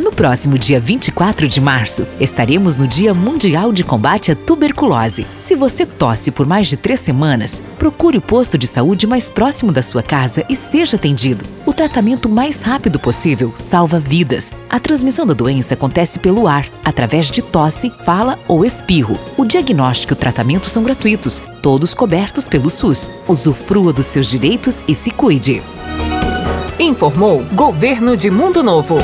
No próximo dia 24 de março, estaremos no Dia Mundial de Combate à Tuberculose. Se você tosse por mais de três semanas, procure o posto de saúde mais próximo da sua casa e seja atendido. O tratamento mais rápido possível salva vidas. A transmissão da doença acontece pelo ar, através de tosse, fala ou espirro. O diagnóstico e o tratamento são gratuitos, todos cobertos pelo SUS. Usufrua dos seus direitos e se cuide. Informou Governo de Mundo Novo.